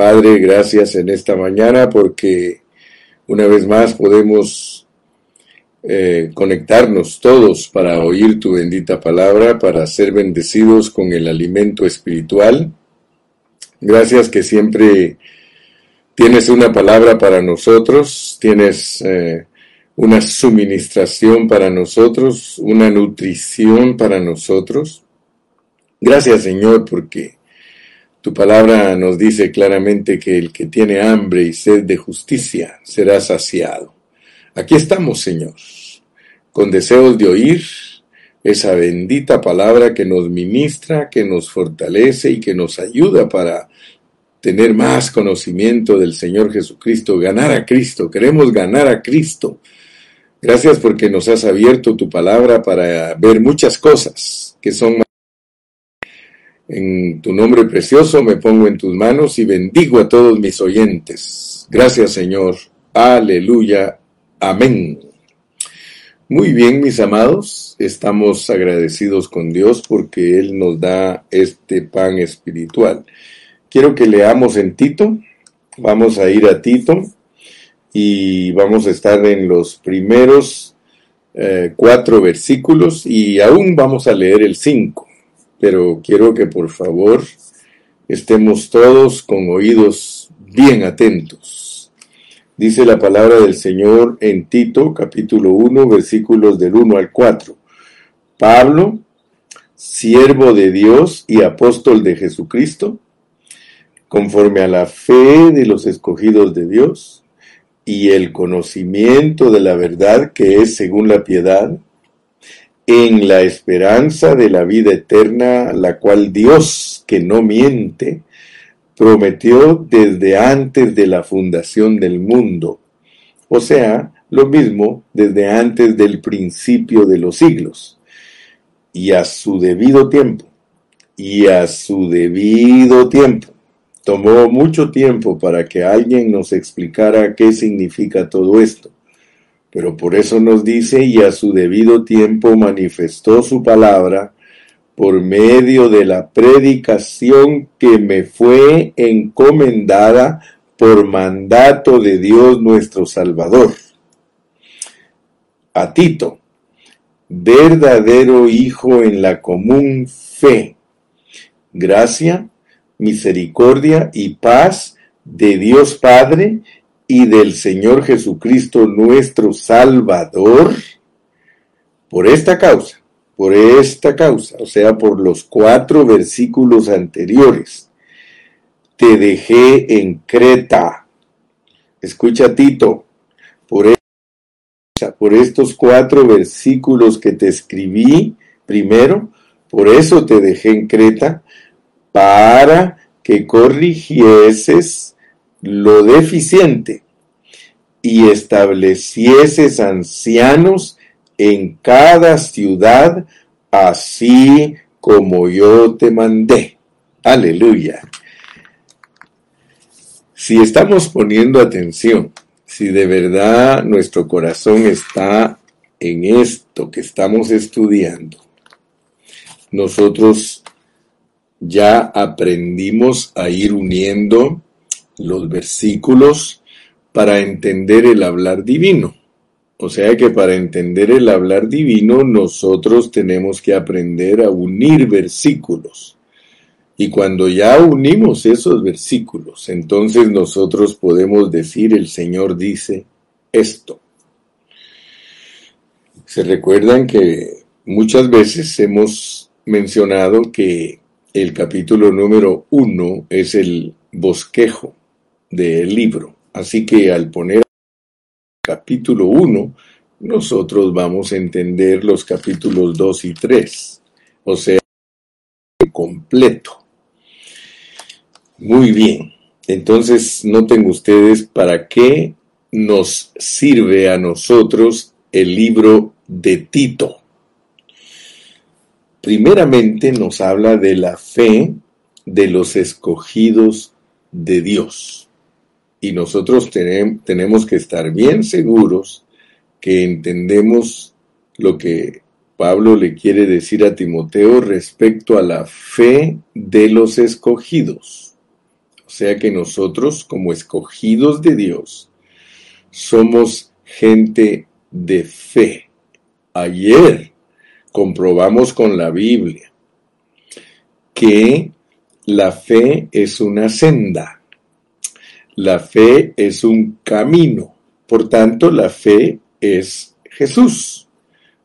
Padre, gracias en esta mañana porque una vez más podemos eh, conectarnos todos para oír tu bendita palabra, para ser bendecidos con el alimento espiritual. Gracias que siempre tienes una palabra para nosotros, tienes eh, una suministración para nosotros, una nutrición para nosotros. Gracias Señor porque tu palabra nos dice claramente que el que tiene hambre y sed de justicia será saciado. Aquí estamos, Señor, con deseos de oír esa bendita palabra que nos ministra, que nos fortalece y que nos ayuda para tener más conocimiento del Señor Jesucristo, ganar a Cristo. Queremos ganar a Cristo. Gracias porque nos has abierto tu palabra para ver muchas cosas que son en tu nombre precioso me pongo en tus manos y bendigo a todos mis oyentes. Gracias Señor. Aleluya. Amén. Muy bien, mis amados, estamos agradecidos con Dios porque Él nos da este pan espiritual. Quiero que leamos en Tito, vamos a ir a Tito y vamos a estar en los primeros eh, cuatro versículos y aún vamos a leer el cinco, pero quiero que por favor estemos todos con oídos bien atentos Dice la palabra del Señor en Tito, capítulo 1, versículos del 1 al 4. Pablo, siervo de Dios y apóstol de Jesucristo, conforme a la fe de los escogidos de Dios y el conocimiento de la verdad que es según la piedad, en la esperanza de la vida eterna, la cual Dios, que no miente, prometió desde antes de la fundación del mundo, o sea, lo mismo desde antes del principio de los siglos, y a su debido tiempo, y a su debido tiempo. Tomó mucho tiempo para que alguien nos explicara qué significa todo esto, pero por eso nos dice, y a su debido tiempo manifestó su palabra, por medio de la predicación que me fue encomendada por mandato de Dios nuestro Salvador. A Tito, verdadero Hijo en la común fe, gracia, misericordia y paz de Dios Padre y del Señor Jesucristo nuestro Salvador, por esta causa por esta causa, o sea, por los cuatro versículos anteriores, te dejé en Creta. Escucha Tito, por, por estos cuatro versículos que te escribí primero, por eso te dejé en Creta, para que corrigieses lo deficiente y establecieses ancianos en cada ciudad, así como yo te mandé. Aleluya. Si estamos poniendo atención, si de verdad nuestro corazón está en esto que estamos estudiando, nosotros ya aprendimos a ir uniendo los versículos para entender el hablar divino. O sea que para entender el hablar divino nosotros tenemos que aprender a unir versículos. Y cuando ya unimos esos versículos, entonces nosotros podemos decir, el Señor dice esto. Se recuerdan que muchas veces hemos mencionado que el capítulo número uno es el bosquejo del libro. Así que al poner capítulo 1, nosotros vamos a entender los capítulos 2 y 3, o sea, completo. Muy bien, entonces noten ustedes para qué nos sirve a nosotros el libro de Tito. Primeramente nos habla de la fe de los escogidos de Dios. Y nosotros tenemos que estar bien seguros que entendemos lo que Pablo le quiere decir a Timoteo respecto a la fe de los escogidos. O sea que nosotros, como escogidos de Dios, somos gente de fe. Ayer comprobamos con la Biblia que la fe es una senda, la fe es un camino, por tanto la fe es Jesús.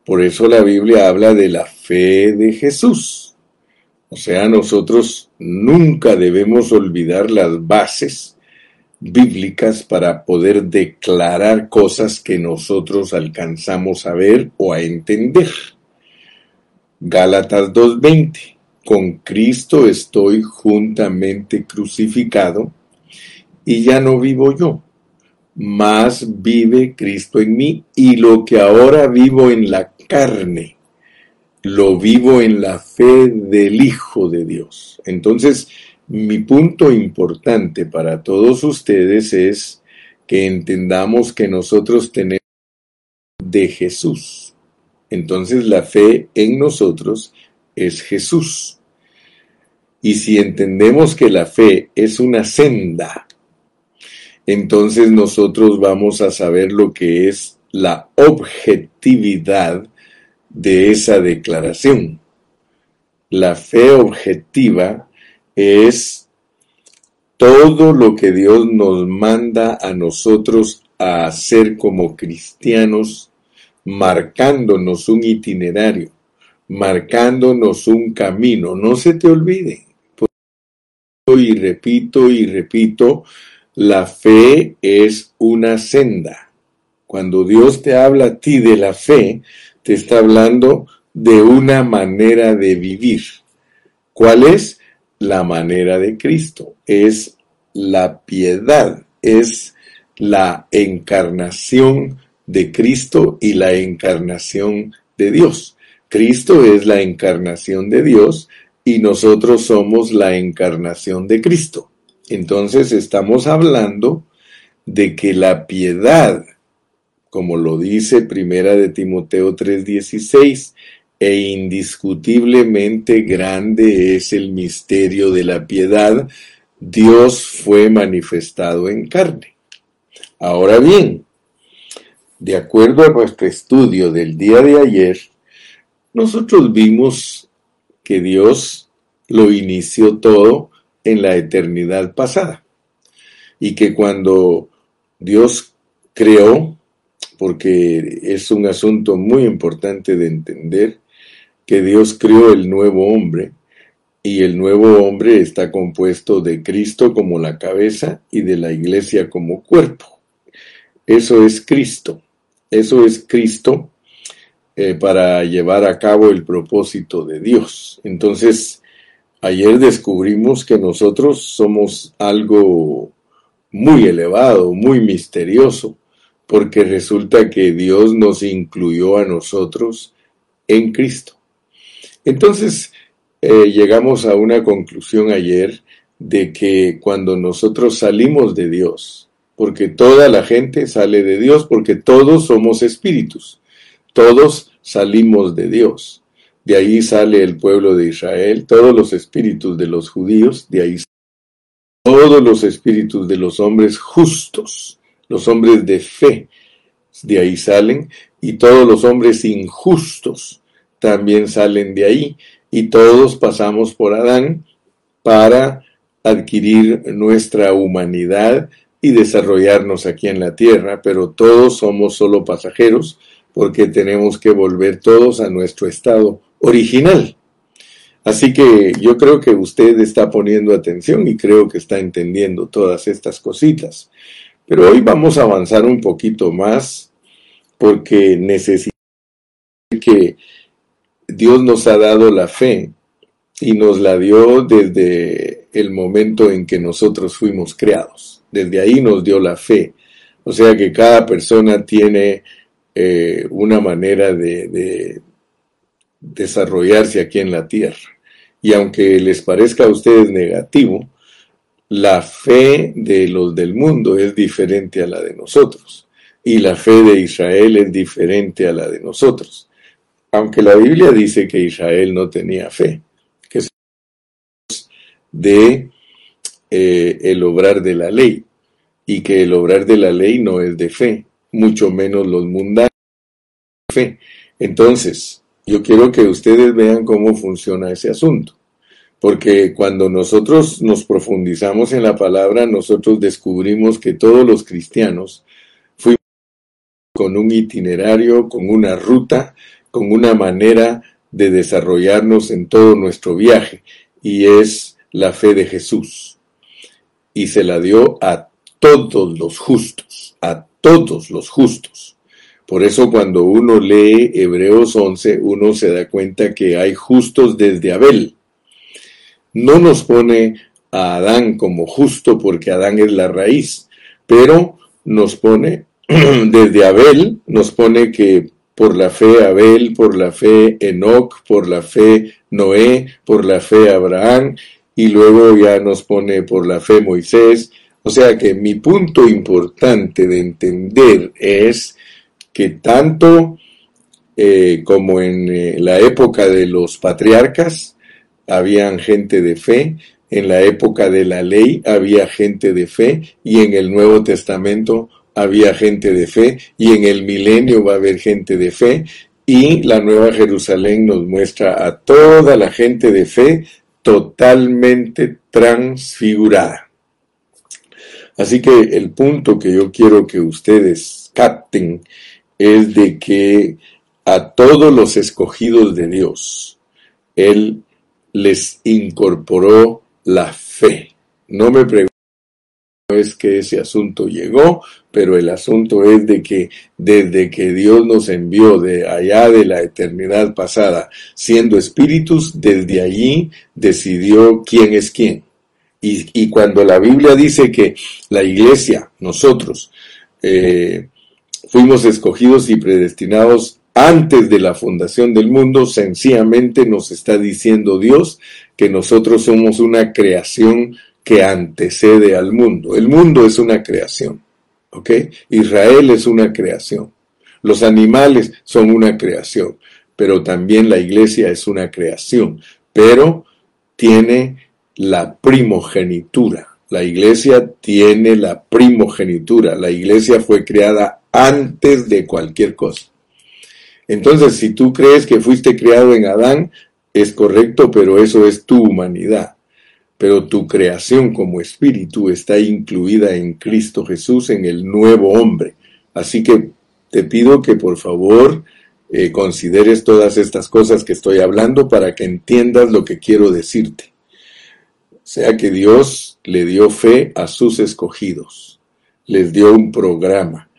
Por eso la Biblia habla de la fe de Jesús. O sea, nosotros nunca debemos olvidar las bases bíblicas para poder declarar cosas que nosotros alcanzamos a ver o a entender. Gálatas 2.20. Con Cristo estoy juntamente crucificado y ya no vivo yo, más vive Cristo en mí y lo que ahora vivo en la carne, lo vivo en la fe del Hijo de Dios. Entonces, mi punto importante para todos ustedes es que entendamos que nosotros tenemos de Jesús. Entonces la fe en nosotros es Jesús. Y si entendemos que la fe es una senda, entonces nosotros vamos a saber lo que es la objetividad de esa declaración. La fe objetiva es todo lo que Dios nos manda a nosotros a hacer como cristianos, marcándonos un itinerario, marcándonos un camino. No se te olvide. Y repito y repito, la fe es una senda. Cuando Dios te habla a ti de la fe, te está hablando de una manera de vivir. ¿Cuál es? la manera de Cristo, es la piedad, es la encarnación de Cristo y la encarnación de Dios. Cristo es la encarnación de Dios y nosotros somos la encarnación de Cristo. Entonces estamos hablando de que la piedad, como lo dice Primera de Timoteo 3:16, e indiscutiblemente grande es el misterio de la piedad, Dios fue manifestado en carne. Ahora bien, de acuerdo a nuestro estudio del día de ayer, nosotros vimos que Dios lo inició todo en la eternidad pasada y que cuando Dios creó, porque es un asunto muy importante de entender, que Dios creó el nuevo hombre y el nuevo hombre está compuesto de Cristo como la cabeza y de la iglesia como cuerpo. Eso es Cristo. Eso es Cristo eh, para llevar a cabo el propósito de Dios. Entonces, ayer descubrimos que nosotros somos algo muy elevado, muy misterioso, porque resulta que Dios nos incluyó a nosotros en Cristo. Entonces, eh, llegamos a una conclusión ayer de que cuando nosotros salimos de Dios, porque toda la gente sale de Dios, porque todos somos espíritus, todos salimos de Dios. De ahí sale el pueblo de Israel, todos los espíritus de los judíos, de ahí todos los espíritus de los hombres justos, los hombres de fe, de ahí salen, y todos los hombres injustos, también salen de ahí y todos pasamos por Adán para adquirir nuestra humanidad y desarrollarnos aquí en la tierra, pero todos somos solo pasajeros porque tenemos que volver todos a nuestro estado original. Así que yo creo que usted está poniendo atención y creo que está entendiendo todas estas cositas. Pero hoy vamos a avanzar un poquito más porque necesitamos que Dios nos ha dado la fe y nos la dio desde el momento en que nosotros fuimos creados. Desde ahí nos dio la fe. O sea que cada persona tiene eh, una manera de, de desarrollarse aquí en la tierra. Y aunque les parezca a ustedes negativo, la fe de los del mundo es diferente a la de nosotros. Y la fe de Israel es diferente a la de nosotros aunque la Biblia dice que Israel no tenía fe, que de eh, el obrar de la ley y que el obrar de la ley no es de fe, mucho menos los mundanos fe. Entonces, yo quiero que ustedes vean cómo funciona ese asunto, porque cuando nosotros nos profundizamos en la palabra, nosotros descubrimos que todos los cristianos fuimos con un itinerario, con una ruta, con una manera de desarrollarnos en todo nuestro viaje, y es la fe de Jesús. Y se la dio a todos los justos, a todos los justos. Por eso cuando uno lee Hebreos 11, uno se da cuenta que hay justos desde Abel. No nos pone a Adán como justo porque Adán es la raíz, pero nos pone desde Abel, nos pone que por la fe Abel, por la fe Enoch, por la fe Noé, por la fe Abraham, y luego ya nos pone por la fe Moisés. O sea que mi punto importante de entender es que tanto eh, como en eh, la época de los patriarcas habían gente de fe, en la época de la ley había gente de fe y en el Nuevo Testamento había gente de fe y en el milenio va a haber gente de fe y la Nueva Jerusalén nos muestra a toda la gente de fe totalmente transfigurada. Así que el punto que yo quiero que ustedes capten es de que a todos los escogidos de Dios, Él les incorporó la fe. No me pregunto es que ese asunto llegó, pero el asunto es de que desde que Dios nos envió de allá de la eternidad pasada, siendo espíritus, desde allí decidió quién es quién. Y, cuando la Biblia dice que la iglesia, nosotros, eh, fuimos escogidos y predestinados antes de la fundación del mundo, sencillamente nos está diciendo Dios que nosotros somos una creación que antecede al mundo. El mundo es una creación, ¿ok? Israel es una creación. Los animales son una creación, pero también la iglesia es una creación, pero tiene la primogenitura. La iglesia tiene la primogenitura. La iglesia fue creada antes de cualquier cosa. Entonces, si tú crees que fuiste creado en Adán, es correcto, pero eso es tu humanidad pero tu creación como espíritu está incluida en Cristo Jesús, en el nuevo hombre. Así que te pido que por favor eh, consideres todas estas cosas que estoy hablando para que entiendas lo que quiero decirte. O sea que Dios le dio fe a sus escogidos, les dio un programa.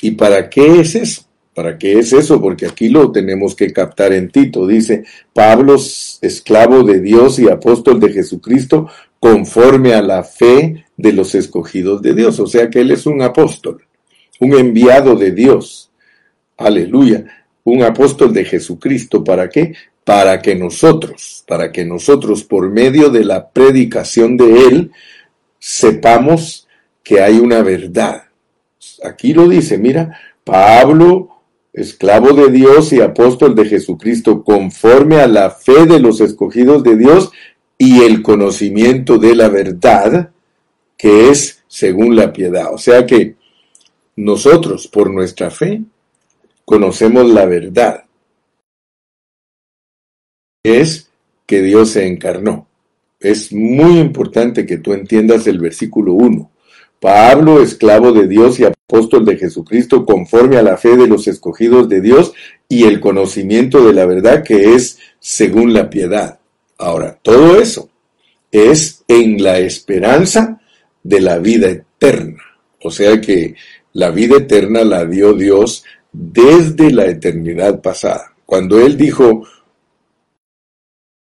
¿Y para qué es eso? ¿Para qué es eso? Porque aquí lo tenemos que captar en Tito. Dice, Pablo, esclavo de Dios y apóstol de Jesucristo, conforme a la fe de los escogidos de Dios. O sea que él es un apóstol, un enviado de Dios. Aleluya. Un apóstol de Jesucristo. ¿Para qué? Para que nosotros, para que nosotros por medio de la predicación de él, sepamos que hay una verdad. Aquí lo dice, mira, Pablo, esclavo de Dios y apóstol de Jesucristo, conforme a la fe de los escogidos de Dios y el conocimiento de la verdad, que es según la piedad. O sea que nosotros, por nuestra fe, conocemos la verdad. Es que Dios se encarnó. Es muy importante que tú entiendas el versículo 1. Pablo, esclavo de Dios y apóstol de Jesucristo, conforme a la fe de los escogidos de Dios y el conocimiento de la verdad que es según la piedad. Ahora, todo eso es en la esperanza de la vida eterna. O sea que la vida eterna la dio Dios desde la eternidad pasada. Cuando Él dijo,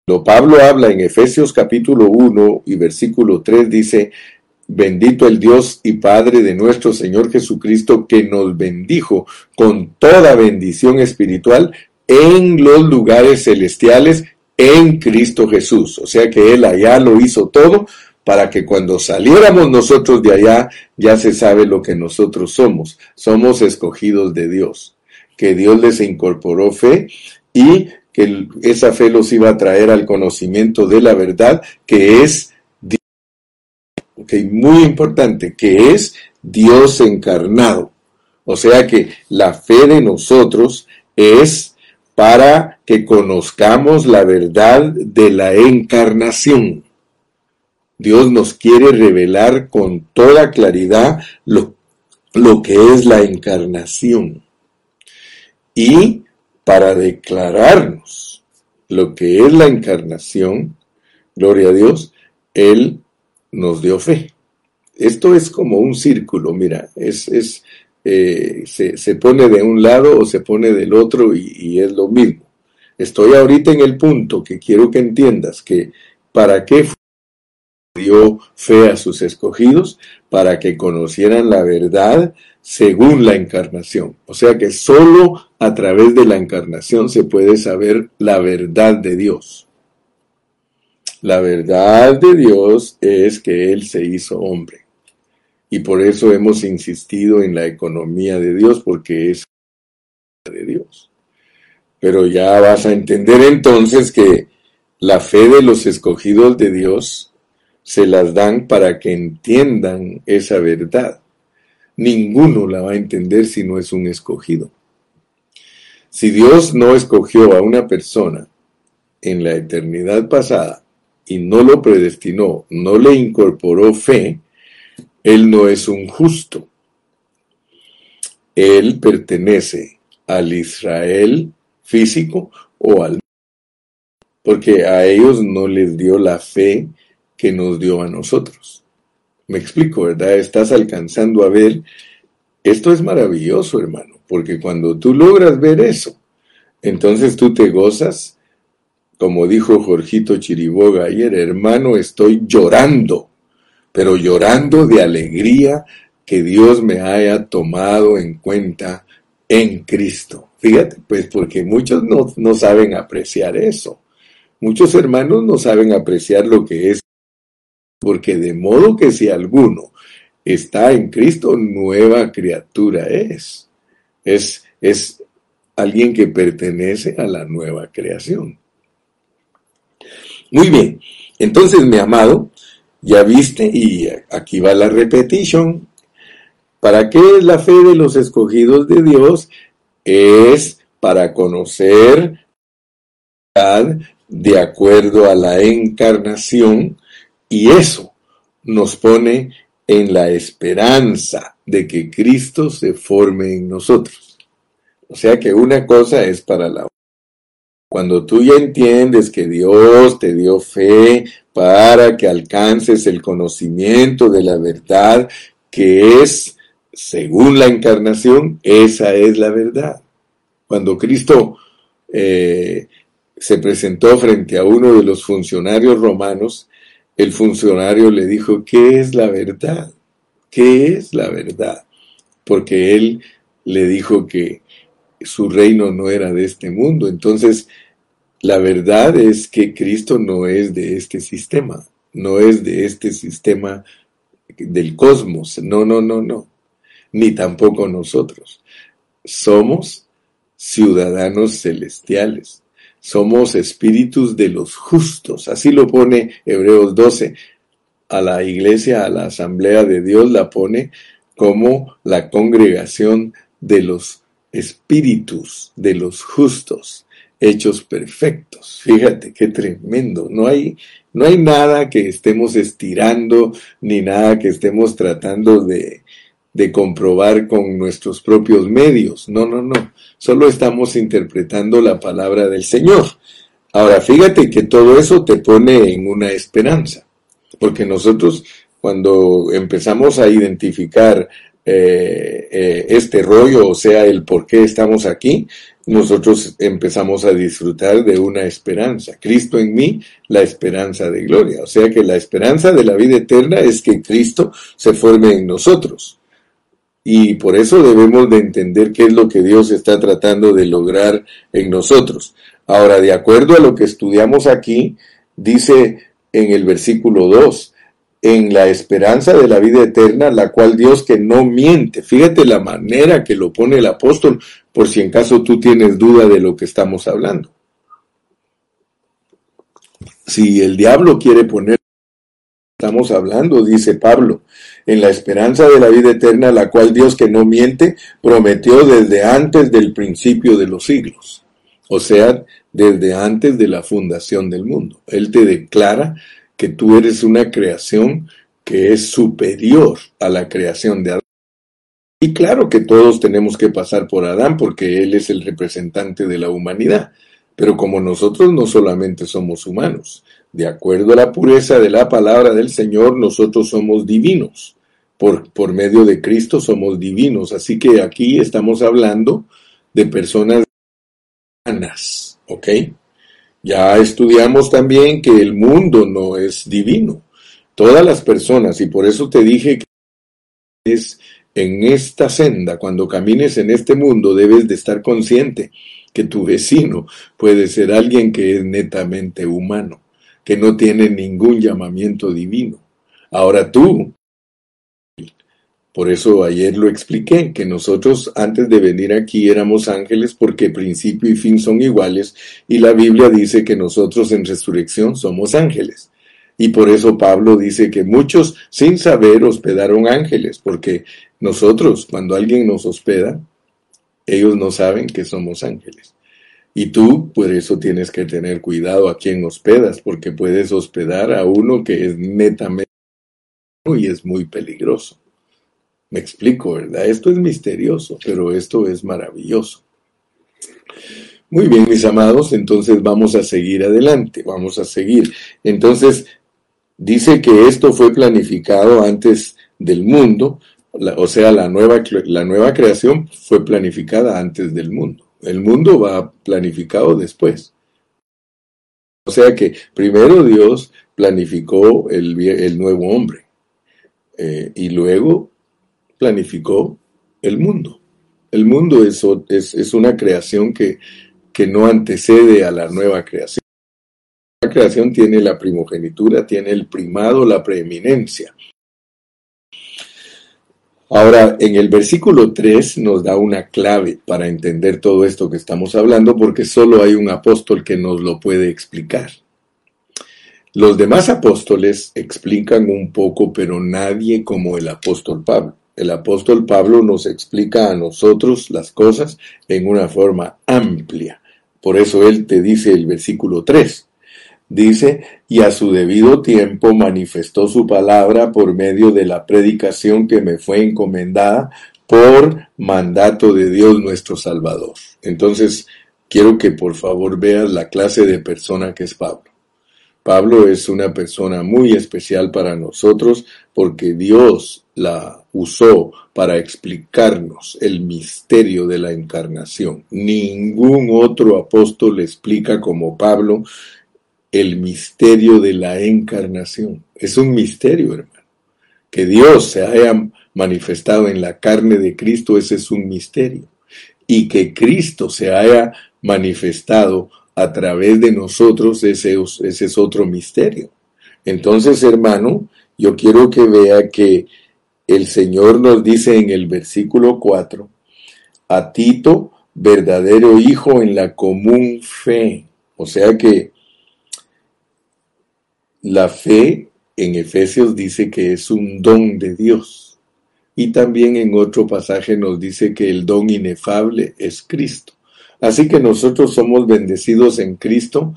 lo Pablo habla en Efesios capítulo 1 y versículo 3, dice, Bendito el Dios y Padre de nuestro Señor Jesucristo, que nos bendijo con toda bendición espiritual en los lugares celestiales en Cristo Jesús. O sea que Él allá lo hizo todo para que cuando saliéramos nosotros de allá ya se sabe lo que nosotros somos. Somos escogidos de Dios. Que Dios les incorporó fe y que esa fe los iba a traer al conocimiento de la verdad que es ok, muy importante, que es Dios encarnado. O sea que la fe de nosotros es para que conozcamos la verdad de la encarnación. Dios nos quiere revelar con toda claridad lo, lo que es la encarnación. Y para declararnos lo que es la encarnación, gloria a Dios, Él nos dio fe. Esto es como un círculo, mira, es, es eh, se, pone de un lado o se pone del otro y, y es lo mismo. Estoy ahorita en el punto que quiero que entiendas que para qué dio fe a sus escogidos, para que conocieran la verdad según la encarnación. O sea que solo a través de la encarnación se puede saber la verdad de Dios. La verdad de Dios es que Él se hizo hombre. Y por eso hemos insistido en la economía de Dios, porque es de Dios. Pero ya vas a entender entonces que la fe de los escogidos de Dios se las dan para que entiendan esa verdad. Ninguno la va a entender si no es un escogido. Si Dios no escogió a una persona en la eternidad pasada y no lo predestinó, no le incorporó fe, él no es un justo. Él pertenece al Israel físico o al... Porque a ellos no les dio la fe que nos dio a nosotros. Me explico, ¿verdad? Estás alcanzando a ver. Esto es maravilloso, hermano, porque cuando tú logras ver eso, entonces tú te gozas, como dijo Jorgito Chiriboga ayer, hermano, estoy llorando pero llorando de alegría que Dios me haya tomado en cuenta en Cristo. Fíjate, pues porque muchos no, no saben apreciar eso. Muchos hermanos no saben apreciar lo que es, porque de modo que si alguno está en Cristo, nueva criatura es. Es, es alguien que pertenece a la nueva creación. Muy bien, entonces mi amado, ya viste, y aquí va la repetición. ¿Para qué es la fe de los escogidos de Dios? Es para conocer de acuerdo a la encarnación y eso nos pone en la esperanza de que Cristo se forme en nosotros. O sea que una cosa es para la cuando tú ya entiendes que Dios te dio fe para que alcances el conocimiento de la verdad que es, según la encarnación, esa es la verdad. Cuando Cristo eh, se presentó frente a uno de los funcionarios romanos, el funcionario le dijo, ¿qué es la verdad? ¿Qué es la verdad? Porque él le dijo que su reino no era de este mundo. Entonces, la verdad es que Cristo no es de este sistema, no es de este sistema del cosmos, no, no, no, no, ni tampoco nosotros. Somos ciudadanos celestiales, somos espíritus de los justos, así lo pone Hebreos 12. A la iglesia, a la asamblea de Dios la pone como la congregación de los espíritus de los justos hechos perfectos. Fíjate qué tremendo. No hay, no hay nada que estemos estirando ni nada que estemos tratando de, de comprobar con nuestros propios medios. No, no, no. Solo estamos interpretando la palabra del Señor. Ahora, fíjate que todo eso te pone en una esperanza, porque nosotros cuando empezamos a identificar eh, eh, este rollo, o sea, el por qué estamos aquí, nosotros empezamos a disfrutar de una esperanza. Cristo en mí, la esperanza de gloria. O sea que la esperanza de la vida eterna es que Cristo se forme en nosotros. Y por eso debemos de entender qué es lo que Dios está tratando de lograr en nosotros. Ahora, de acuerdo a lo que estudiamos aquí, dice en el versículo 2, en la esperanza de la vida eterna, la cual Dios que no miente. Fíjate la manera que lo pone el apóstol, por si en caso tú tienes duda de lo que estamos hablando. Si el diablo quiere poner estamos hablando, dice Pablo, en la esperanza de la vida eterna, la cual Dios que no miente prometió desde antes del principio de los siglos, o sea, desde antes de la fundación del mundo. Él te declara que tú eres una creación que es superior a la creación de Adán. Y claro que todos tenemos que pasar por Adán porque él es el representante de la humanidad. Pero como nosotros no solamente somos humanos, de acuerdo a la pureza de la palabra del Señor, nosotros somos divinos. Por, por medio de Cristo somos divinos. Así que aquí estamos hablando de personas humanas, ¿ok? Ya estudiamos también que el mundo no es divino. Todas las personas, y por eso te dije que es en esta senda, cuando camines en este mundo, debes de estar consciente que tu vecino puede ser alguien que es netamente humano, que no tiene ningún llamamiento divino. Ahora tú, por eso ayer lo expliqué, que nosotros antes de venir aquí éramos ángeles porque principio y fin son iguales y la Biblia dice que nosotros en resurrección somos ángeles. Y por eso Pablo dice que muchos sin saber hospedaron ángeles, porque nosotros, cuando alguien nos hospeda, ellos no saben que somos ángeles. Y tú, por eso tienes que tener cuidado a quién hospedas, porque puedes hospedar a uno que es netamente y es muy peligroso. Me explico, ¿verdad? Esto es misterioso, pero esto es maravilloso. Muy bien, mis amados, entonces vamos a seguir adelante, vamos a seguir. Entonces, dice que esto fue planificado antes del mundo, o sea, la nueva, la nueva creación fue planificada antes del mundo. El mundo va planificado después. O sea que primero Dios planificó el, el nuevo hombre eh, y luego planificó el mundo. El mundo es, una creación que, que no antecede a la nueva creación. La creación tiene la primogenitura, tiene el primado, la preeminencia. Ahora, en el versículo 3 nos da una clave para entender todo esto que estamos hablando, porque solo hay un apóstol que nos lo puede explicar. Los demás apóstoles explican un poco, pero nadie como el apóstol Pablo. El apóstol Pablo nos explica a nosotros las cosas en una forma amplia. Por eso él te dice el versículo 3. Dice, y a su debido tiempo manifestó su palabra por medio de la predicación que me fue encomendada por mandato de Dios nuestro Salvador. Entonces, quiero que por favor veas la clase de persona que es Pablo. Pablo es una persona muy especial para nosotros porque Dios la usó para explicarnos el misterio de la encarnación. Ningún otro apóstol explica como Pablo el misterio de la encarnación. Es un misterio, hermano. Que Dios se haya manifestado en la carne de Cristo, ese es un misterio. Y que Cristo se haya manifestado a través de nosotros, ese, ese es otro misterio. Entonces, hermano, yo quiero que vea que el Señor nos dice en el versículo 4, a Tito, verdadero hijo en la común fe. O sea que la fe en Efesios dice que es un don de Dios. Y también en otro pasaje nos dice que el don inefable es Cristo. Así que nosotros somos bendecidos en Cristo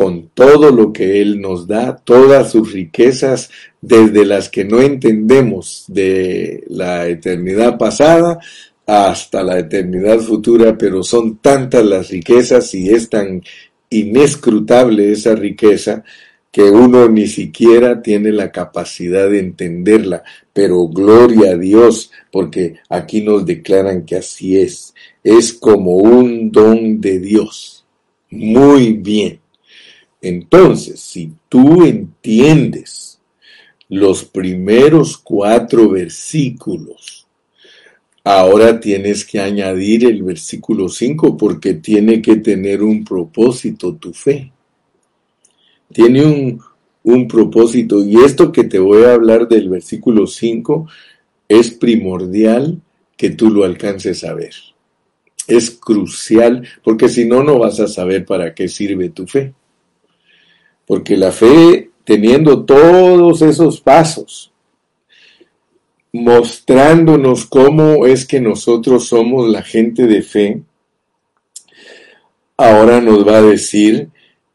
con todo lo que Él nos da, todas sus riquezas, desde las que no entendemos de la eternidad pasada hasta la eternidad futura, pero son tantas las riquezas y es tan inescrutable esa riqueza que uno ni siquiera tiene la capacidad de entenderla, pero gloria a Dios, porque aquí nos declaran que así es. Es como un don de Dios. Muy bien. Entonces, si tú entiendes los primeros cuatro versículos, ahora tienes que añadir el versículo 5 porque tiene que tener un propósito tu fe tiene un, un propósito. Y esto que te voy a hablar del versículo 5 es primordial que tú lo alcances a ver. Es crucial, porque si no, no vas a saber para qué sirve tu fe. Porque la fe teniendo todos esos pasos, mostrándonos cómo es que nosotros somos la gente de fe, ahora nos va a decir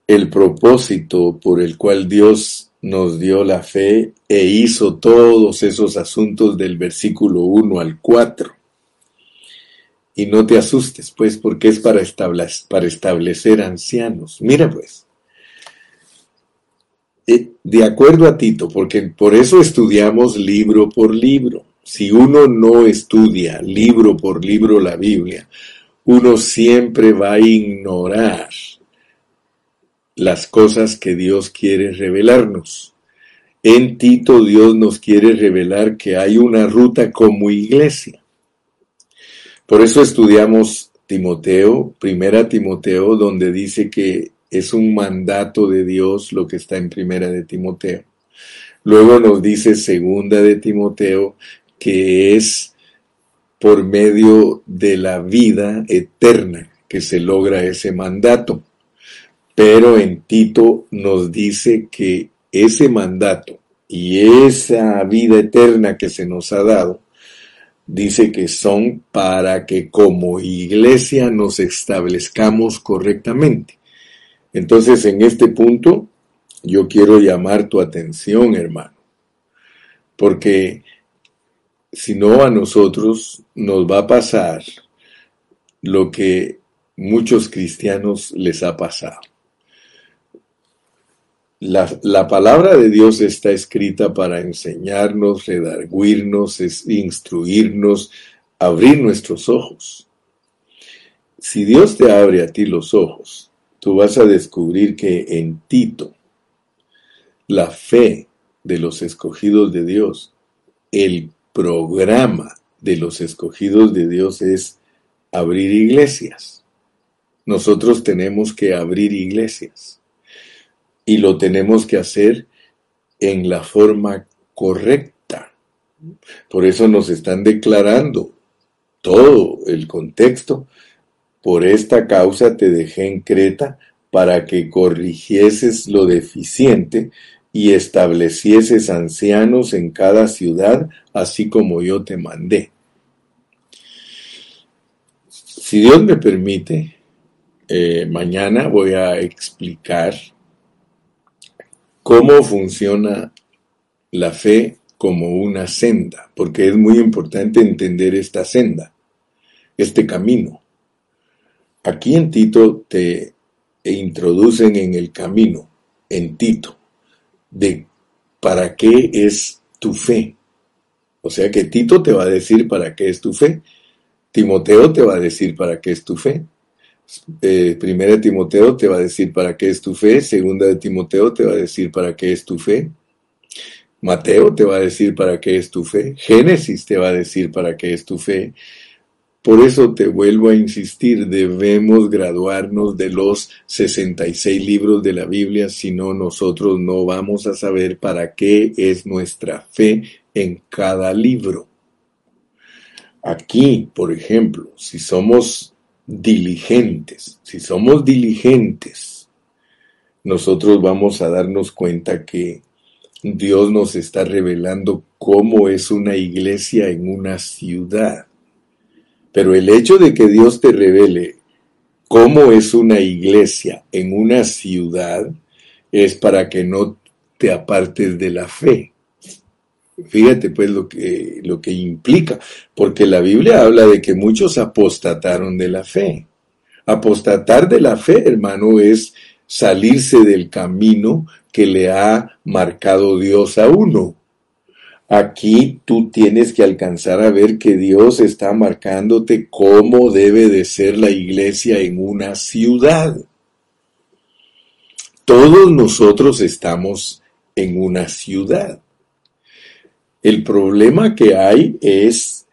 el propósito por el cual Dios nos dio la fe e hizo todos esos asuntos del versículo 1 al 4. Y no te asustes, pues, porque es para establecer, para establecer ancianos. Mira, pues, de acuerdo a Tito, porque por eso estudiamos libro por libro. Si uno no estudia libro por libro la Biblia, uno siempre va a ignorar las cosas que Dios quiere revelarnos. En Tito Dios nos quiere revelar que hay una ruta como iglesia. Por eso estudiamos Timoteo, primera Timoteo, donde dice que es un mandato de Dios lo que está en primera de Timoteo. Luego nos dice segunda de Timoteo que es por medio de la vida eterna que se logra ese mandato. Pero en Tito nos dice que ese mandato y esa vida eterna que se nos ha dado, dice que son para que como iglesia nos establezcamos correctamente. Entonces, en este punto, yo quiero llamar tu atención, hermano, porque si no a nosotros nos va a pasar lo que muchos cristianos les ha pasado. La, palabra de Dios está escrita para enseñarnos, redarguirnos, instruirnos, abrir nuestros ojos. Si Dios te abre a ti los ojos, tú vas a descubrir que en Tito, la fe de los escogidos de Dios, el programa de los escogidos de Dios es abrir iglesias. Nosotros tenemos que abrir iglesias y lo tenemos que hacer en la forma correcta. Por eso nos están declarando todo el contexto. Por esta causa te dejé en Creta para que corrigieses lo deficiente y establecieses ancianos en cada ciudad, así como yo te mandé. Si Dios me permite, eh, mañana voy a explicar cómo funciona la fe como una senda, porque es muy importante entender esta senda, este camino. Aquí en Tito te introducen en el camino, en Tito, de para qué es tu fe. O sea que Tito te va a decir para qué es tu fe. Timoteo te va a decir para qué es tu fe. Eh, primera de Timoteo te va a decir para qué es tu fe, segunda de Timoteo te va a decir para qué es tu fe, Mateo te va a decir para qué es tu fe, Génesis te va a decir para qué es tu fe. Por eso te vuelvo a insistir, debemos graduarnos de los 66 libros de la Biblia, si no nosotros no vamos a saber para qué es nuestra fe en cada libro. Aquí, por ejemplo, si somos diligentes, si somos diligentes, nosotros vamos a darnos cuenta que Dios nos está revelando cómo es una iglesia en una ciudad. Pero el hecho de que Dios te revele cómo es una iglesia en una ciudad es para que no te apartes de la fe. Fíjate pues lo que, lo que implica, porque la Biblia habla de que muchos apostataron de la fe. Apostatar de la fe, hermano, es salirse del camino que le ha marcado Dios a uno. Aquí tú tienes que alcanzar a ver que Dios está marcándote cómo debe de ser la iglesia en una ciudad. Todos nosotros estamos en una ciudad. El problema que hay es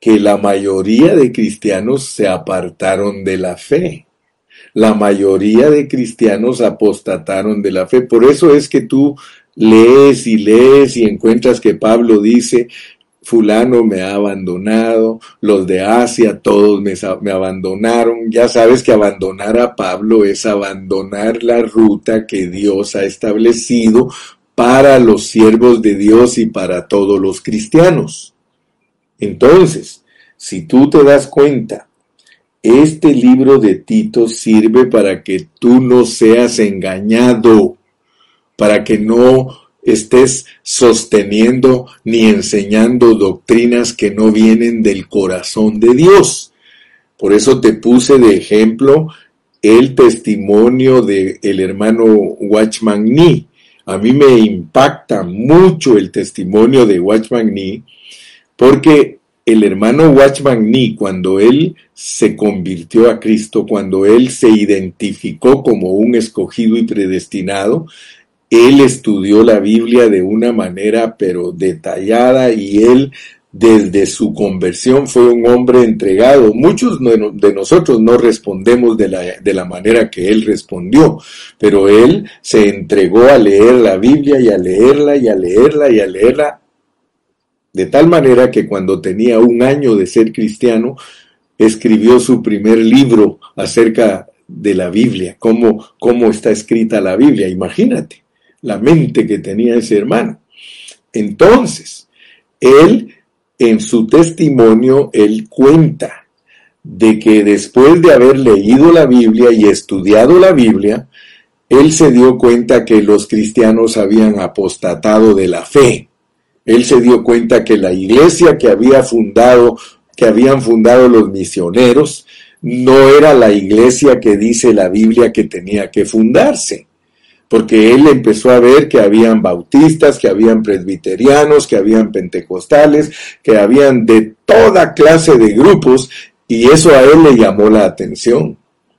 que la mayoría de cristianos se apartaron de la fe. La mayoría de cristianos apostataron de la fe. Por eso es que tú lees y lees y encuentras que Pablo dice, fulano me ha abandonado, los de Asia todos me, abandonaron. Ya sabes que abandonar a Pablo es abandonar la ruta que Dios ha establecido para los siervos de Dios y para todos los cristianos. Entonces, si tú te das cuenta, este libro de Tito sirve para que tú no seas engañado, para que no estés sosteniendo ni enseñando doctrinas que no vienen del corazón de Dios. Por eso te puse de ejemplo el testimonio del el hermano Watchman Nee. A mí me impacta mucho el testimonio de Watchman Nee porque el hermano Watchman Nee, cuando él se convirtió a Cristo, cuando él se identificó como un escogido y predestinado, él estudió la Biblia de una manera pero detallada y él desde su conversión fue un hombre entregado. Muchos de nosotros no respondemos de la, de la, manera que él respondió, pero él se entregó a leer la Biblia y a leerla y a leerla y a leerla de tal manera que cuando tenía un año de ser cristiano, escribió su primer libro acerca de la Biblia, cómo, cómo está escrita la Biblia. Imagínate la mente que tenía ese hermano. Entonces, él, en su testimonio, él cuenta de que después de haber leído la Biblia y estudiado la Biblia, él se dio cuenta que los cristianos habían apostatado de la fe. Él se dio cuenta que la iglesia que había fundado, que habían fundado los misioneros, no era la iglesia que dice la Biblia que tenía que fundarse porque él empezó a ver que habían bautistas, que habían presbiterianos, que habían pentecostales, que habían de toda clase de grupos, y eso a él le llamó la atención.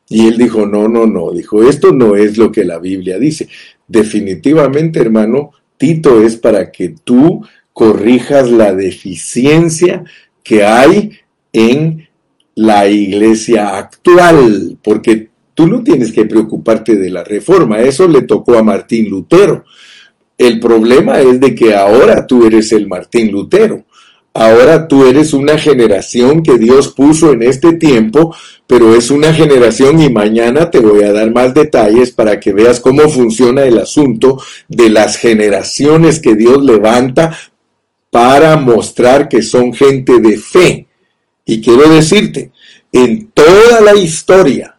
Y él dijo, no, no, no, dijo, esto no es lo que la Biblia dice. Definitivamente, hermano, Tito es para que tú corrijas la deficiencia que hay en la iglesia actual, porque Tú no tienes que preocuparte de la reforma, eso le tocó a Martín Lutero. El problema es de que ahora tú eres el Martín Lutero. Ahora tú eres una generación que Dios puso en este tiempo, pero es una generación y mañana te voy a dar más detalles para que veas cómo funciona el asunto de las generaciones que Dios levanta para mostrar que son gente de fe. Y quiero decirte, en toda la historia,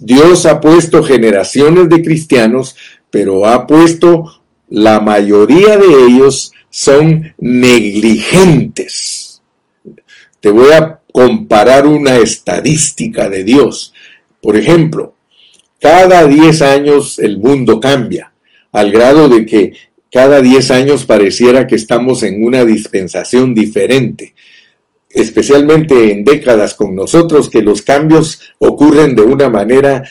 Dios ha puesto generaciones de cristianos, pero ha puesto la mayoría de ellos son negligentes. Te voy a comparar una estadística de Dios. Por ejemplo, cada 10 años el mundo cambia, al grado de que cada 10 años pareciera que estamos en una dispensación diferente especialmente en décadas con nosotros, que los cambios ocurren de una manera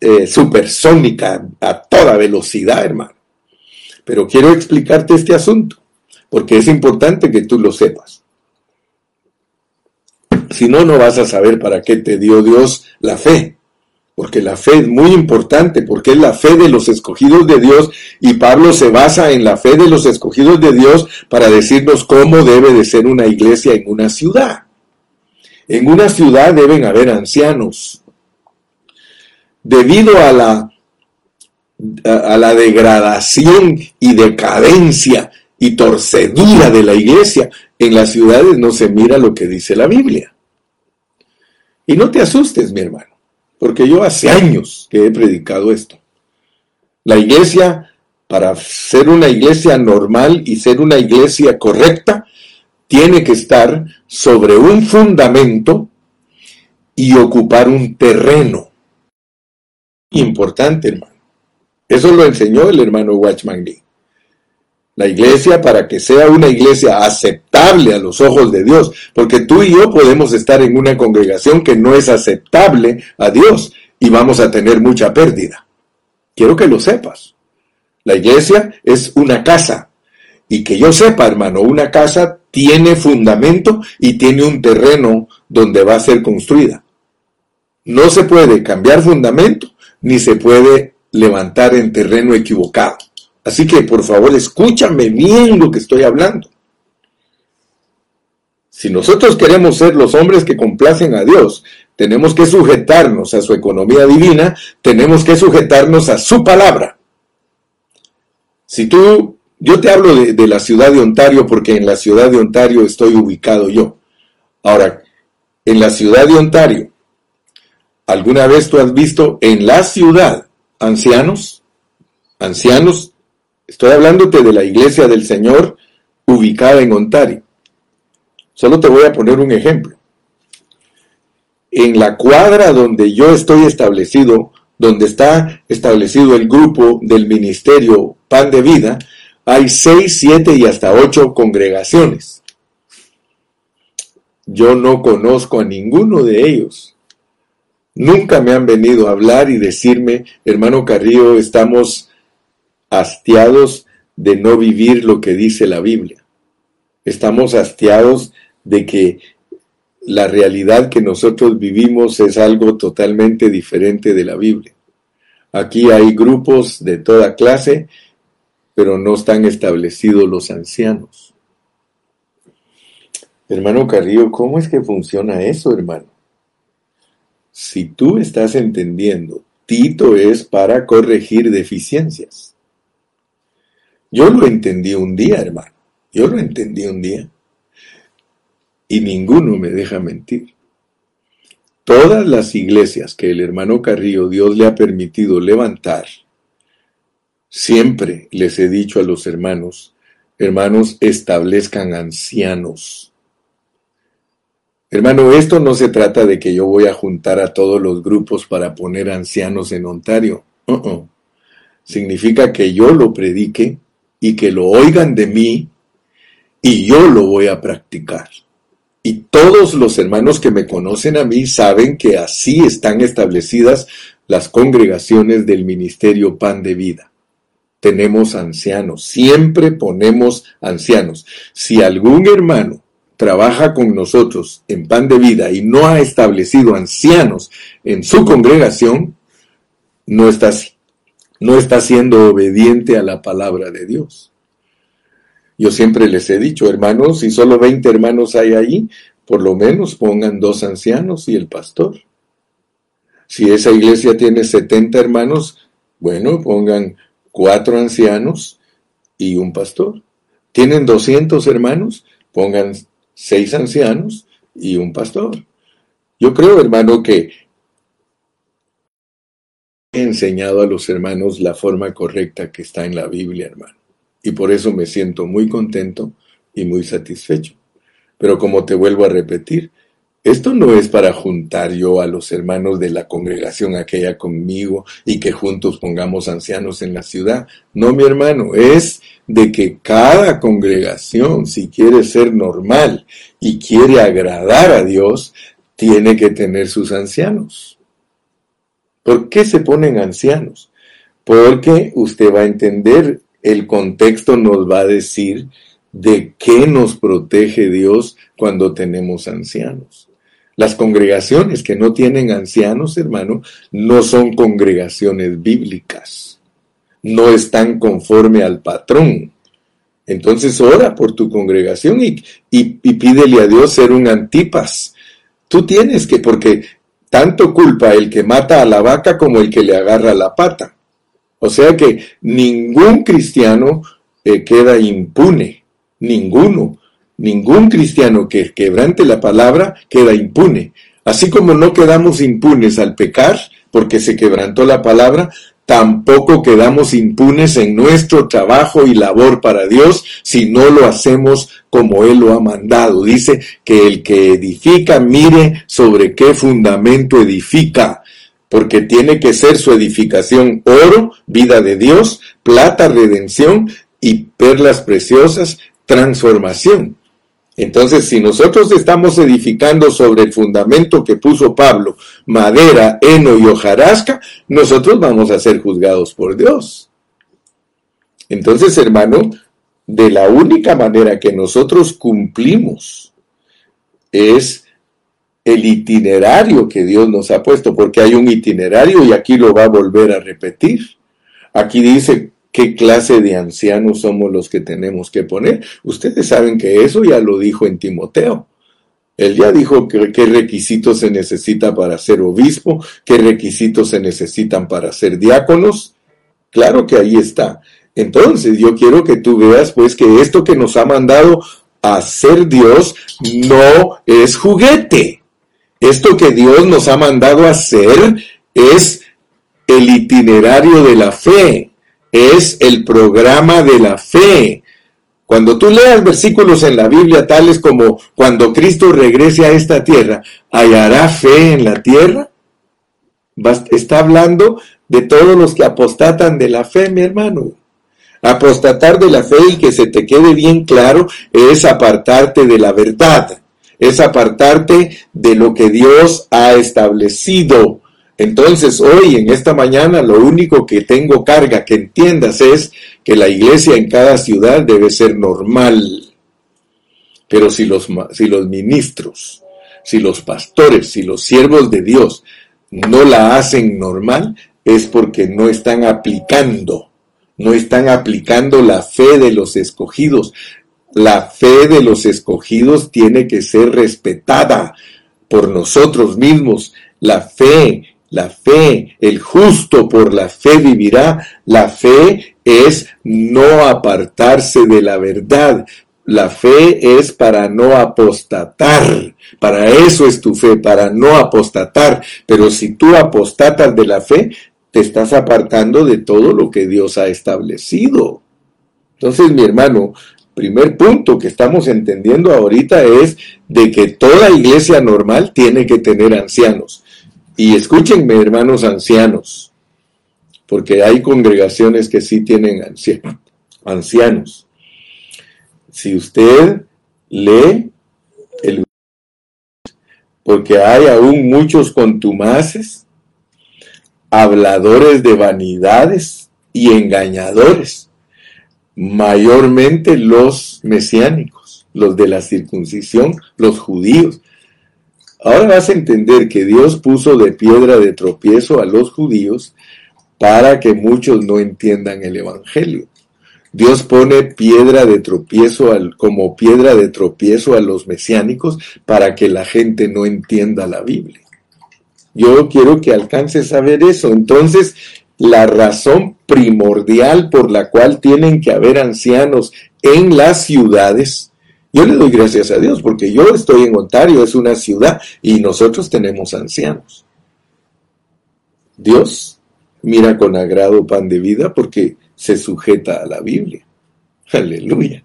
eh, supersónica, a toda velocidad, hermano. Pero quiero explicarte este asunto, porque es importante que tú lo sepas. Si no, no vas a saber para qué te dio Dios la fe porque la fe es muy importante, porque es la fe de los escogidos de Dios y Pablo se basa en la fe de los escogidos de Dios para decirnos cómo debe de ser una iglesia en una ciudad. En una ciudad deben haber ancianos. Debido a la, a la degradación y decadencia y torcedura de la iglesia, en las ciudades no se mira lo que dice la Biblia. Y no te asustes, mi hermano porque yo hace años que he predicado esto. La iglesia, para ser una iglesia normal y ser una iglesia correcta, tiene que estar sobre un fundamento y ocupar un terreno. Importante, hermano. Eso lo enseñó el hermano Watchman Lee. La iglesia para que sea una iglesia aceptable a los ojos de Dios, porque tú y yo podemos estar en una congregación que no es aceptable a Dios y vamos a tener mucha pérdida. Quiero que lo sepas. La iglesia es una casa y que yo sepa, hermano, una casa tiene fundamento y tiene un terreno donde va a ser construida. No se puede cambiar fundamento ni se puede levantar en terreno equivocado. Así que por favor escúchame bien lo que estoy hablando. Si nosotros queremos ser los hombres que complacen a Dios, tenemos que sujetarnos a su economía divina, tenemos que sujetarnos a su palabra. Si tú, yo te hablo de, de la ciudad de Ontario porque en la ciudad de Ontario estoy ubicado yo. Ahora, en la ciudad de Ontario, ¿alguna vez tú has visto en la ciudad ancianos? Ancianos, estoy hablándote de la iglesia del Señor ubicada en Ontario. Solo te voy a poner un ejemplo. En la cuadra donde yo estoy establecido, donde está establecido el grupo del ministerio Pan de Vida, hay seis, siete y hasta ocho congregaciones. Yo no conozco a ninguno de ellos. Nunca me han venido a hablar y decirme, hermano Carrillo, estamos hastiados de no vivir lo que dice la Biblia. Estamos hastiados de que la realidad que nosotros vivimos es algo totalmente diferente de la Biblia. Aquí hay grupos de toda clase, pero no están establecidos los ancianos. Hermano Carrillo, ¿cómo es que funciona eso, hermano? Si tú estás entendiendo, Tito es para corregir deficiencias. Yo lo entendí un día, hermano. Yo lo entendí un día. Y ninguno me deja mentir. Todas las iglesias que el hermano Carrillo Dios le ha permitido levantar, siempre les he dicho a los hermanos, hermanos, establezcan ancianos Hermano, esto no se trata de que yo voy a juntar a todos los grupos para poner ancianos en Ontario. Uh-uh. Significa que yo lo predique y que lo oigan de mí y yo lo voy a practicar. Y todos los hermanos que me conocen a mí saben que así están establecidas las congregaciones del Ministerio Pan de Vida. Tenemos ancianos, siempre ponemos ancianos. Si algún hermano trabaja con nosotros en pan de vida y no ha establecido ancianos en su congregación, no está, no está siendo obediente a la palabra de Dios. Yo siempre les he dicho, hermanos, si solo 20 hermanos hay ahí, por lo menos pongan dos ancianos y el pastor. Si esa iglesia tiene 70 hermanos, bueno, pongan cuatro ancianos y un pastor. ¿Tienen 200 hermanos? Pongan seis ancianos y un pastor. Yo creo, hermano, que enseñado a los hermanos la forma correcta que está en la Biblia, hermano. Y por eso me siento muy contento y muy satisfecho. Pero como te vuelvo a repetir, esto no es para juntar yo a los hermanos de la congregación aquella conmigo y que juntos pongamos ancianos en la ciudad. No, mi hermano, es de que cada congregación, si quiere ser normal y quiere agradar a Dios, tiene que tener sus ancianos. ¿Por qué se ponen ancianos? Porque usted va a entender, el contexto nos va a decir de qué nos protege Dios cuando tenemos ancianos. Las congregaciones que no tienen ancianos, hermano, no son congregaciones bíblicas. No están conforme al patrón. Entonces ora por tu congregación y, pídele a Dios ser un antipas. Tú tienes que, porque tanto culpa el que mata a la vaca como el que le agarra la pata. O sea que ningún cristiano eh, queda impune, ninguno. Ningún cristiano que quebrante la palabra queda impune. Así como no quedamos impunes al pecar, porque se quebrantó la palabra, tampoco quedamos impunes en nuestro trabajo y labor para Dios si no lo hacemos como Él lo ha mandado. Dice que el que edifica mire sobre qué fundamento edifica, porque tiene que ser su edificación oro, vida de Dios, plata, redención y perlas preciosas, transformación. Entonces, si nosotros estamos edificando sobre el fundamento que puso Pablo, madera, heno y hojarasca, nosotros vamos a ser juzgados por Dios. Entonces, hermano, de la única manera que nosotros cumplimos es el itinerario que Dios nos ha puesto, porque hay un itinerario y aquí lo va a volver a repetir. Aquí dice, qué clase de ancianos somos los que tenemos que poner. Ustedes saben que eso ya lo dijo en Timoteo. Él ya dijo que, qué requisitos se necesita para ser obispo, qué requisitos se necesitan para ser diáconos. Claro que ahí está. Entonces yo quiero que tú veas pues que esto que nos ha mandado a ser Dios no es juguete. Esto que Dios nos ha mandado a hacer es el itinerario de la fe, es el programa de la fe. Cuando tú leas versículos en la Biblia tales como cuando Cristo regrese a esta tierra, ¿hallará fe en la tierra? Está hablando de todos los que apostatan de la fe, mi hermano. Apostatar de la fe y que se te quede bien claro es apartarte de la verdad, es apartarte de lo que Dios ha establecido. Entonces hoy, en esta mañana, lo único que tengo carga que entiendas es que la iglesia en cada ciudad debe ser normal. Pero si los, si los ministros, si los pastores, si los siervos de Dios no la hacen normal, es porque no están aplicando no están aplicando la fe de los escogidos. La fe de los escogidos tiene que ser respetada por nosotros mismos. La fe, la fe, el justo por la fe vivirá. La fe es no apartarse de la verdad. La fe es para no apostatar. Para eso es tu fe, para no apostatar. Pero si tú apostatas de la fe, te estás apartando de todo lo que Dios ha establecido. Entonces, mi hermano, primer punto que estamos entendiendo ahorita es de que toda iglesia normal tiene que tener ancianos. Y escúchenme, hermanos ancianos, porque hay congregaciones que sí tienen ancianos. Si usted lee el porque hay aún muchos contumaces habladores de vanidades y engañadores, mayormente los mesiánicos, los de la circuncisión, los judíos. Ahora vas a entender que Dios puso de piedra de tropiezo a los judíos para que muchos no entiendan el Evangelio. Dios pone piedra de tropiezo al, como piedra de tropiezo a los mesiánicos para que la gente no entienda la Biblia. Yo quiero que alcances a ver eso. Entonces, la razón primordial por la cual tienen que haber ancianos en las ciudades, yo le doy gracias a Dios porque yo estoy en Ontario, es una ciudad y nosotros tenemos ancianos. Dios mira con agrado pan de vida porque se sujeta a la Biblia. Aleluya.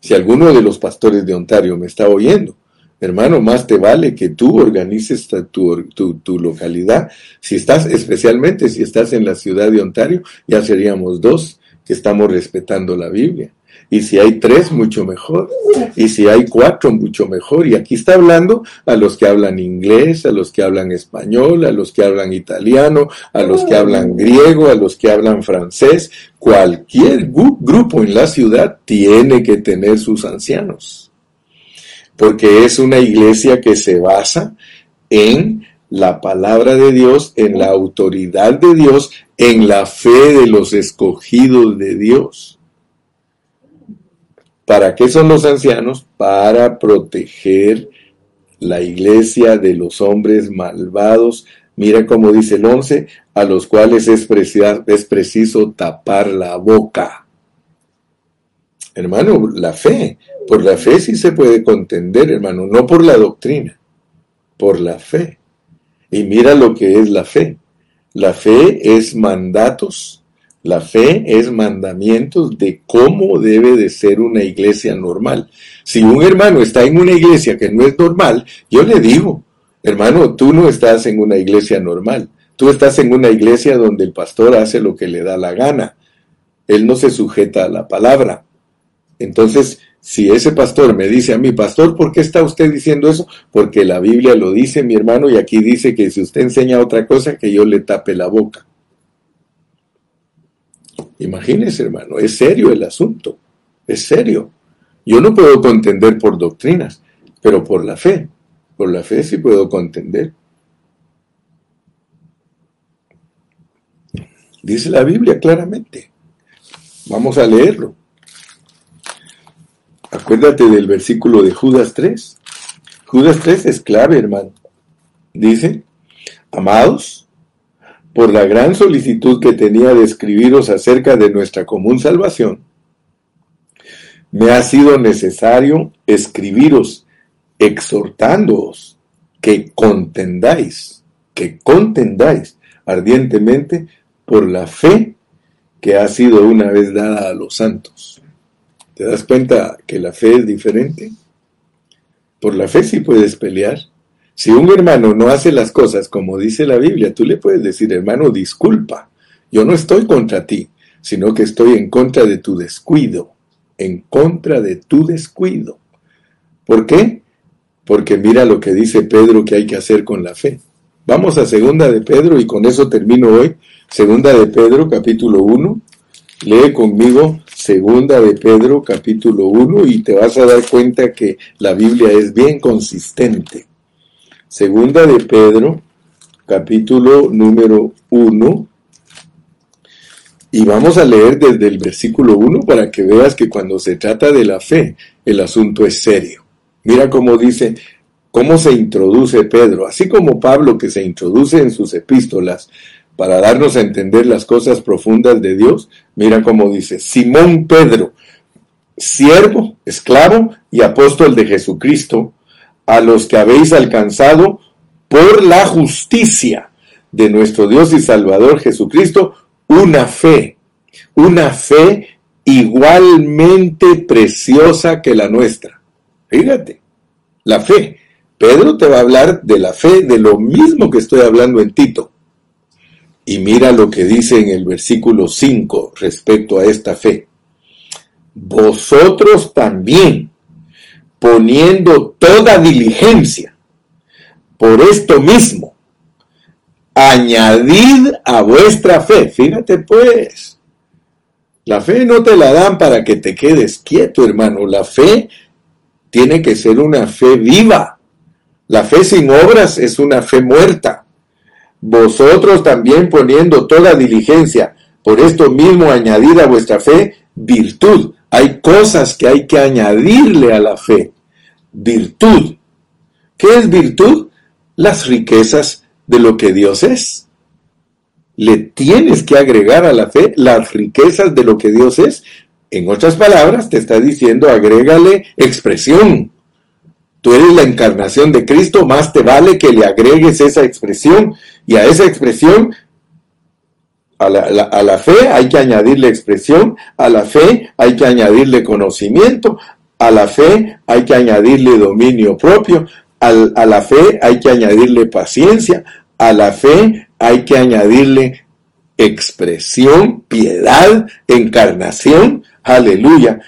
Si alguno de los pastores de Ontario me está oyendo, Hermano, más te vale que tú organices tu, tu, localidad. Si estás, especialmente si estás en la ciudad de Ontario, ya seríamos dos que estamos respetando la Biblia. Y si hay tres, mucho mejor. Y si hay cuatro, mucho mejor. Y aquí está hablando a los que hablan inglés, a los que hablan español, a los que hablan italiano, a los que hablan griego, a los que hablan francés. Cualquier grupo en la ciudad tiene que tener sus ancianos porque es una iglesia que se basa en la palabra de Dios, en la autoridad de Dios, en la fe de los escogidos de Dios. ¿Para qué son los ancianos? Para proteger la iglesia de los hombres malvados. Mira cómo dice el 11, a los cuales es, es preciso tapar la boca. Hermano, la fe. Por la fe sí se puede contender, hermano, no por la doctrina, por la fe. Y mira lo que es la fe. La fe es mandatos, la fe es mandamientos de cómo debe de ser una iglesia normal. Si un hermano está en una iglesia que no es normal, yo le digo, hermano, tú no estás en una iglesia normal. Tú estás en una iglesia donde el pastor hace lo que le da la gana. Él no se sujeta a la palabra. Entonces, si ese pastor me dice a mí, pastor, ¿por qué está usted diciendo eso? Porque la Biblia lo dice, mi hermano, y aquí dice que si usted enseña otra cosa, que yo le tape la boca. Imagínese, hermano, es serio el asunto, es serio. Yo no puedo contender por doctrinas, pero por la fe, por la fe sí puedo contender. Dice la Biblia claramente. Vamos a leerlo. Acuérdate del versículo de Judas 3. Judas 3 es clave, hermano. Dice, amados, por la gran solicitud que tenía de escribiros acerca de nuestra común salvación, me ha sido necesario escribiros exhortándoos que contendáis, que contendáis ardientemente por la fe que ha sido una vez dada a los santos. ¿Te das cuenta que la fe es diferente? Por la fe sí puedes pelear. Si un hermano no hace las cosas como dice la Biblia, tú le puedes decir, hermano, disculpa, yo no estoy contra ti, sino que estoy en contra de tu descuido, en contra de tu descuido. ¿Por qué? Porque mira lo que dice Pedro que hay que hacer con la fe. Vamos a segunda de Pedro y con eso termino hoy. Segunda de Pedro, capítulo 1. Lee conmigo segunda de Pedro, capítulo 1 y te vas a dar cuenta que la Biblia es bien consistente. Segunda de Pedro, capítulo número 1. Y vamos a leer desde el versículo 1 para que veas que cuando se trata de la fe, el asunto es serio. Mira cómo dice, cómo se introduce Pedro, así como Pablo que se introduce en sus epístolas para darnos a entender las cosas profundas de Dios. Mira cómo dice, Simón Pedro, siervo, esclavo y apóstol de Jesucristo, a los que habéis alcanzado por la justicia de nuestro Dios y Salvador Jesucristo, una fe, una fe igualmente preciosa que la nuestra. Fíjate, la fe. Pedro te va a hablar de la fe, de lo mismo que estoy hablando en Tito. Y mira lo que dice en el versículo 5 respecto a esta fe. Vosotros también, poniendo toda diligencia por esto mismo, añadid a vuestra fe. Fíjate pues, la fe no te la dan para que te quedes quieto, hermano. La fe tiene que ser una fe viva. La fe sin obras es una fe muerta. Vosotros también poniendo toda diligencia, por esto mismo añadid a vuestra fe virtud. Hay cosas que hay que añadirle a la fe. Virtud. ¿Qué es virtud? Las riquezas de lo que Dios es. Le tienes que agregar a la fe las riquezas de lo que Dios es. En otras palabras, te está diciendo, agrégale expresión. Tú eres la encarnación de Cristo, más te vale que le agregues esa expresión. Y a esa expresión, a la, a la, fe hay que añadirle expresión, a la fe hay que añadirle conocimiento, a la fe hay que añadirle dominio propio, a la fe hay que añadirle paciencia, a la fe hay que añadirle expresión, piedad, encarnación, aleluya.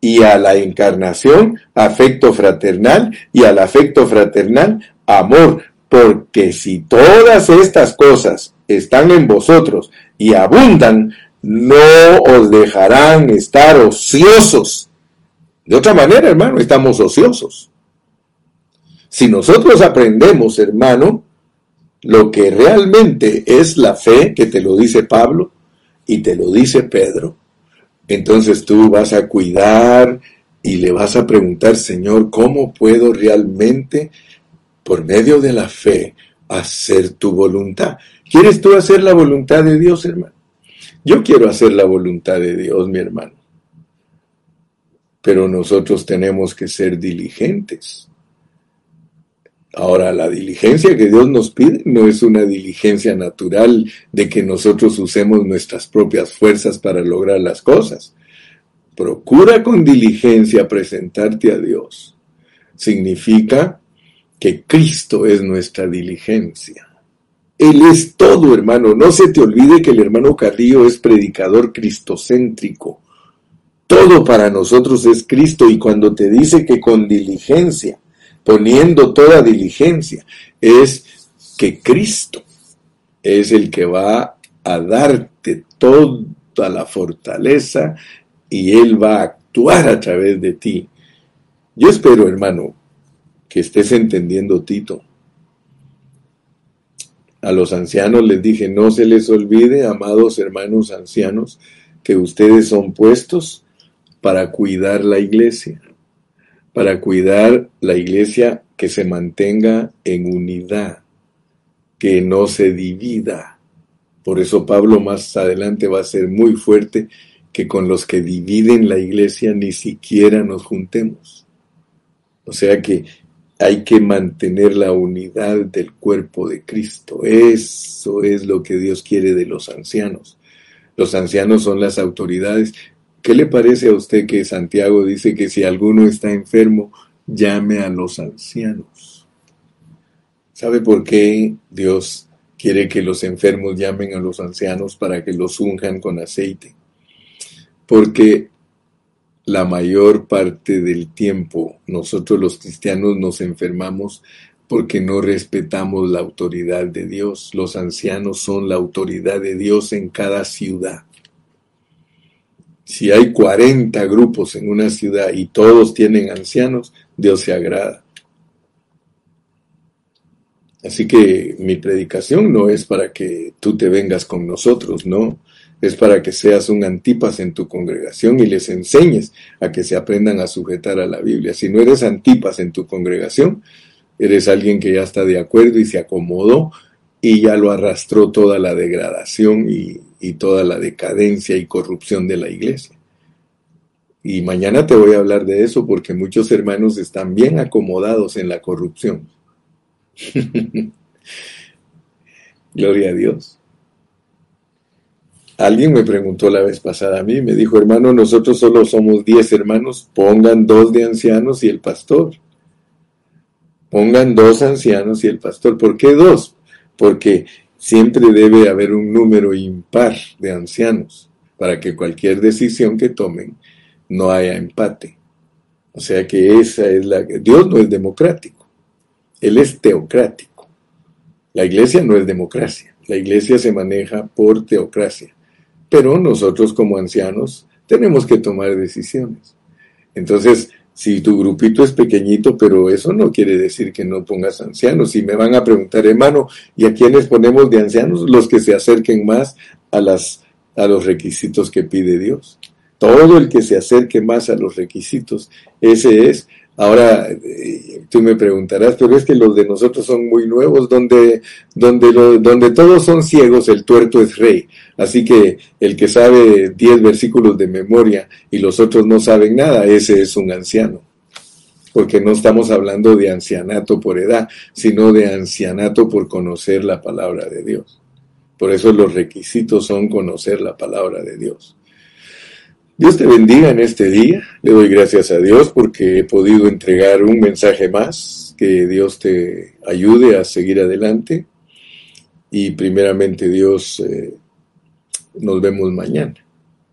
Y a la encarnación, afecto fraternal, y al afecto fraternal, amor. Porque si todas estas cosas están en vosotros y abundan, no os dejarán estar ociosos. De otra manera, hermano, estamos ociosos. Si nosotros aprendemos, hermano, lo que realmente es la fe, que te lo dice Pablo y te lo dice Pedro, entonces tú vas a cuidar y le vas a preguntar, Señor, ¿cómo puedo realmente, por medio de la fe, hacer tu voluntad? ¿Quieres tú hacer la voluntad de Dios, hermano? Yo quiero hacer la voluntad de Dios, mi hermano. Pero nosotros tenemos que ser diligentes. Ahora, la diligencia que Dios nos pide no es una diligencia natural de que nosotros usemos nuestras propias fuerzas para lograr las cosas. Procura con diligencia presentarte a Dios. Significa que Cristo es nuestra diligencia. Él es todo, hermano. No se te olvide que el hermano Carrillo es predicador cristocéntrico. Todo para nosotros es Cristo y cuando te dice que con diligencia poniendo toda diligencia, es que Cristo es el que va a darte toda la fortaleza y Él va a actuar a través de ti. Yo espero, hermano, que estés entendiendo Tito. A los ancianos les dije, no se les olvide, amados hermanos ancianos, que ustedes son puestos para cuidar la iglesia para cuidar la iglesia que se mantenga en unidad, que no se divida. Por eso Pablo más adelante va a ser muy fuerte que con los que dividen la iglesia ni siquiera nos juntemos. O sea que hay que mantener la unidad del cuerpo de Cristo. Eso es lo que Dios quiere de los ancianos. Los ancianos son las autoridades. ¿Qué le parece a usted que Santiago dice que si alguno está enfermo, llame a los ancianos? ¿Sabe por qué Dios quiere que los enfermos llamen a los ancianos para que los unjan con aceite? Porque la mayor parte del tiempo nosotros los cristianos nos enfermamos porque no respetamos la autoridad de Dios. Los ancianos son la autoridad de Dios en cada ciudad. Si hay 40 grupos en una ciudad y todos tienen ancianos, Dios se agrada. Así que mi predicación no es para que tú te vengas con nosotros, no es para que seas un antipas en tu congregación y les enseñes a que se aprendan a sujetar a la Biblia. Si no eres antipas en tu congregación, eres alguien que ya está de acuerdo y se acomodó y ya lo arrastró toda la degradación y, toda la decadencia y corrupción de la iglesia. Y mañana te voy a hablar de eso porque muchos hermanos están bien acomodados en la corrupción. Gloria a Dios. Alguien me preguntó la vez pasada a mí, me dijo, hermano, nosotros solo somos diez hermanos, pongan dos de ancianos y el pastor. Pongan dos ancianos y el pastor. ¿Por qué dos? Porque siempre debe haber un número impar de ancianos para que cualquier decisión que tomen no haya empate. O sea que esa es la... Dios no es democrático, Él es teocrático. La iglesia no es democracia, la iglesia se maneja por teocracia. Pero nosotros como ancianos tenemos que tomar decisiones. Entonces, si tu grupito es pequeñito, pero eso no quiere decir que no pongas ancianos. Si me van a preguntar, hermano, ¿y a quiénes ponemos de ancianos? Los que se acerquen más a, las, a los requisitos que pide Dios. Todo el que se acerque más a los requisitos, ese es Ahora, eh, tú me preguntarás, pero es que los de nosotros son muy nuevos, donde, donde, donde todos son ciegos, el tuerto es rey. Así que el que sabe diez versículos de memoria y los otros no saben nada, ese es un anciano. Porque no estamos hablando de ancianato por edad, sino de ancianato por conocer la palabra de Dios. Por eso los requisitos son conocer la palabra de Dios. Dios te bendiga en este día. Le doy gracias a Dios porque he podido entregar un mensaje más. Que Dios te ayude a seguir adelante. Y primeramente Dios, eh, nos vemos mañana.